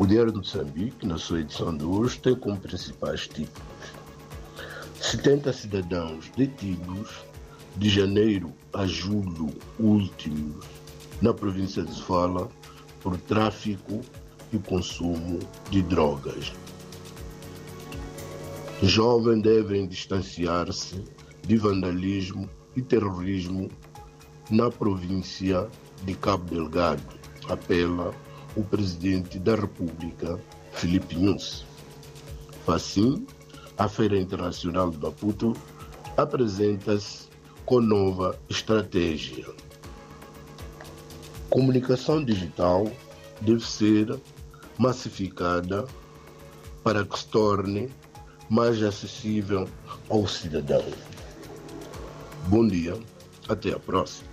O Diário de Moçambique, na sua edição de hoje, tem como principais títulos 70 cidadãos detidos de janeiro a julho últimos na província de Sofala por tráfico e consumo de drogas. Jovens devem distanciar-se de vandalismo e terrorismo na província de Cabo Delgado, apela o presidente da República, Filipe Nunes. Assim, a Feira Internacional de Maputo apresenta-se com nova estratégia. Comunicação digital deve ser massificada para que se torne mais acessível ao cidadão. Bom dia, até a próxima.